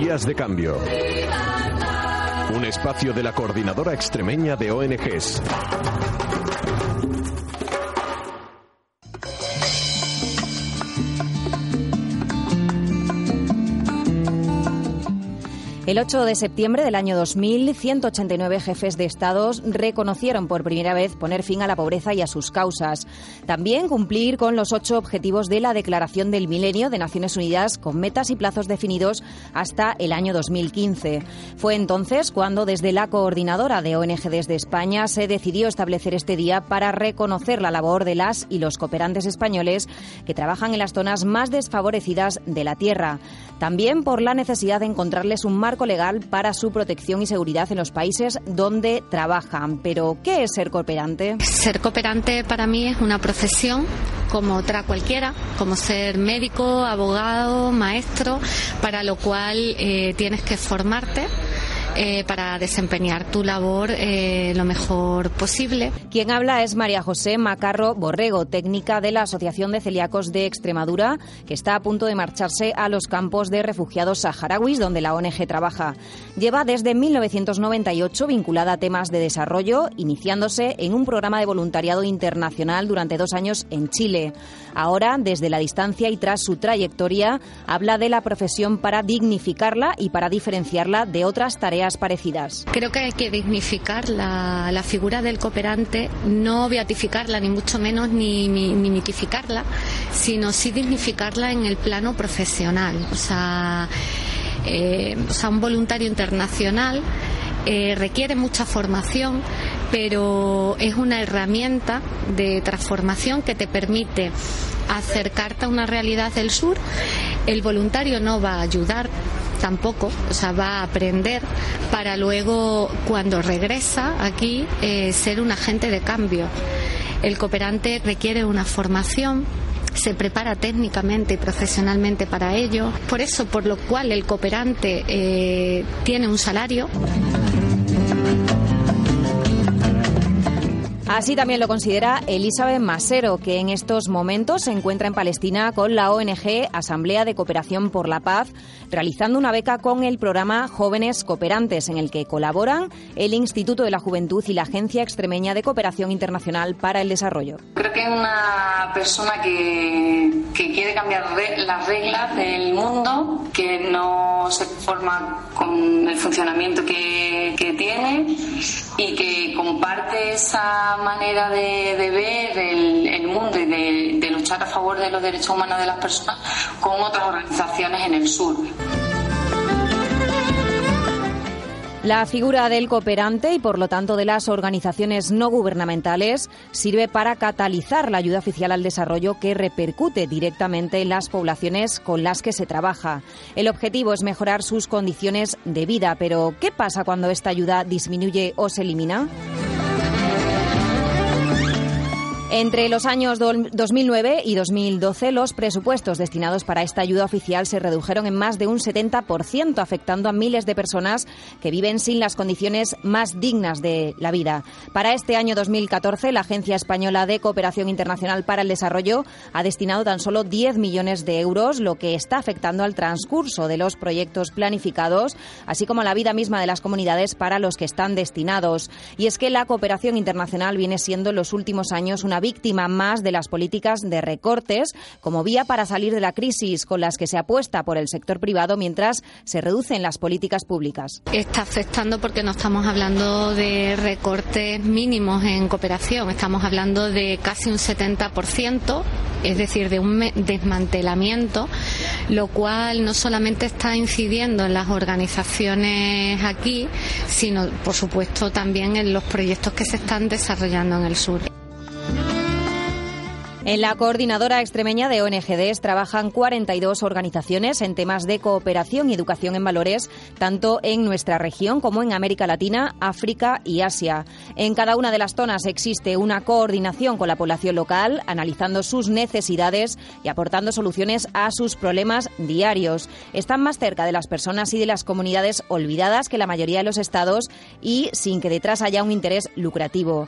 Días de cambio. Un espacio de la coordinadora extremeña de ONGs. El 8 de septiembre del año 2000, 189 jefes de estados reconocieron por primera vez poner fin a la pobreza y a sus causas. También cumplir con los ocho objetivos de la Declaración del Milenio de Naciones Unidas con metas y plazos definidos hasta el año 2015. Fue entonces cuando desde la coordinadora de ONG desde España se decidió establecer este día para reconocer la labor de las y los cooperantes españoles que trabajan en las zonas más desfavorecidas de la tierra. También por la necesidad de encontrarles un marco legal para su protección y seguridad en los países donde trabajan. Pero, ¿qué es ser cooperante? Ser cooperante para mí es una profesión como otra cualquiera, como ser médico, abogado, maestro, para lo cual eh, tienes que formarte eh, para desempeñar tu labor eh, lo mejor posible. Quien habla es María José Macarro Borrego, técnica de la Asociación de Celíacos de Extremadura, que está a punto de marcharse a los campos de refugiados saharauis donde la ONG trabaja. Lleva desde 1998 vinculada a temas de desarrollo, iniciándose en un programa de voluntariado internacional durante dos años en Chile. Ahora, desde la distancia y tras su trayectoria, habla de la profesión para dignificarla y para diferenciarla de otras tareas parecidas. Creo que hay que dignificar la, figura del cooperante, no beatificarla, ni mucho menos, ni, ni, mitificarla, sino sí dignificarla en el plano profesional. O sea, eh, un voluntario internacional eh, requiere mucha formación, pero es una herramienta de transformación que te permite acercarte a una realidad del sur. El voluntario no va a ayudar tampoco, o sea, va a aprender para luego, cuando regresa aquí, eh, ser un agente de cambio. El cooperante requiere una formación se prepara técnicamente y profesionalmente para ello. Por eso, por lo cual el cooperante eh, tiene un salario. Así también lo considera Elizabeth Masero, que en estos momentos se encuentra en Palestina con la ONG Asamblea de Cooperación por la Paz, realizando una beca con el programa Jóvenes Cooperantes, en el que colaboran el Instituto de la Juventud y la Agencia Extremeña de Cooperación Internacional para el Desarrollo. Creo que una persona que, que quiere cambiar las reglas del mundo, que no se conforma con el funcionamiento que, tiene y que comparte esa manera de, ver el, mundo y de luchar a favor de los derechos humanos de las personas con otras organizaciones en el sur. La figura del cooperante y por lo tanto de las organizaciones no gubernamentales sirve para catalizar la ayuda oficial al desarrollo que repercute directamente en las poblaciones con las que se trabaja. El objetivo es mejorar sus condiciones de vida, pero ¿qué pasa cuando esta ayuda disminuye o se elimina? Entre los años do- 2009 y 2012, los presupuestos destinados para esta ayuda oficial se redujeron en más de un 70%, afectando a miles de personas que viven sin las condiciones más dignas de la vida. Para este año 2014, la Agencia Española de Cooperación Internacional para el Desarrollo ha destinado tan solo 10 millones de euros, lo que está afectando al transcurso de los proyectos planificados, así como a la vida misma de las comunidades para los que están destinados. Y es que la cooperación internacional viene siendo en los últimos años una víctima más de las políticas de recortes como vía para salir de la crisis con las que se apuesta por el sector privado mientras se reducen las políticas públicas. Está afectando porque no estamos hablando de recortes mínimos en cooperación, estamos hablando de casi un 70%, es decir, de un desmantelamiento, lo cual no solamente está incidiendo en las organizaciones aquí, sino, por supuesto, también en los proyectos que se están desarrollando en el sur. En la coordinadora extremeña de ONGDs trabajan 42 organizaciones en temas de cooperación y educación en valores, tanto en nuestra región como en América Latina, África y Asia. En cada una de las zonas existe una coordinación con la población local, analizando sus necesidades y aportando soluciones a sus problemas diarios. Están más cerca de las personas y de las comunidades olvidadas que la mayoría de los estados y sin que detrás haya un interés lucrativo.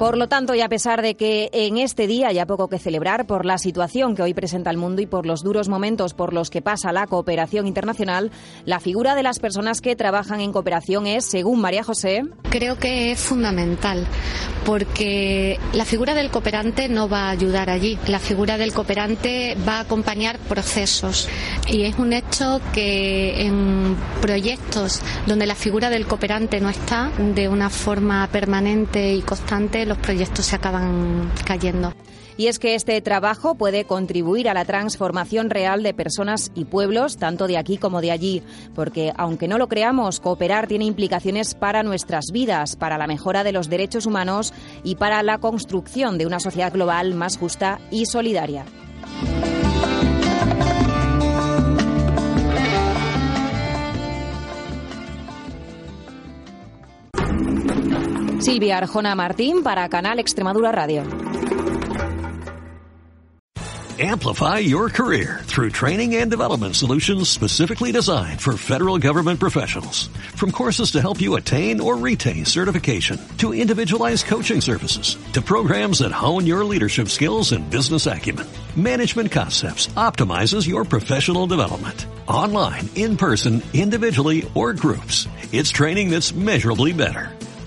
Por lo tanto, y a pesar de que en este día haya poco que celebrar por la situación que hoy presenta el mundo y por los duros momentos por los que pasa la cooperación internacional, la figura de las personas que trabajan en cooperación es, según María José, creo que es fundamental porque la figura del cooperante no va a ayudar allí. La figura del cooperante va a acompañar procesos y es un hecho que en proyectos donde la figura del cooperante no está de una forma permanente y constante, los proyectos se acaban cayendo. Y es que este trabajo puede contribuir a la transformación real de personas y pueblos, tanto de aquí como de allí, porque aunque no lo creamos, cooperar tiene implicaciones para nuestras vidas, para la mejora de los derechos humanos y para la construcción de una sociedad global más justa y solidaria. Silvia Arjona Martín para Canal Extremadura Radio. Amplify your career through training and development solutions specifically designed for federal government professionals. From courses to help you attain or retain certification, to individualized coaching services, to programs that hone your leadership skills and business acumen, Management Concepts optimizes your professional development. Online, in person, individually, or groups. It's training that's measurably better.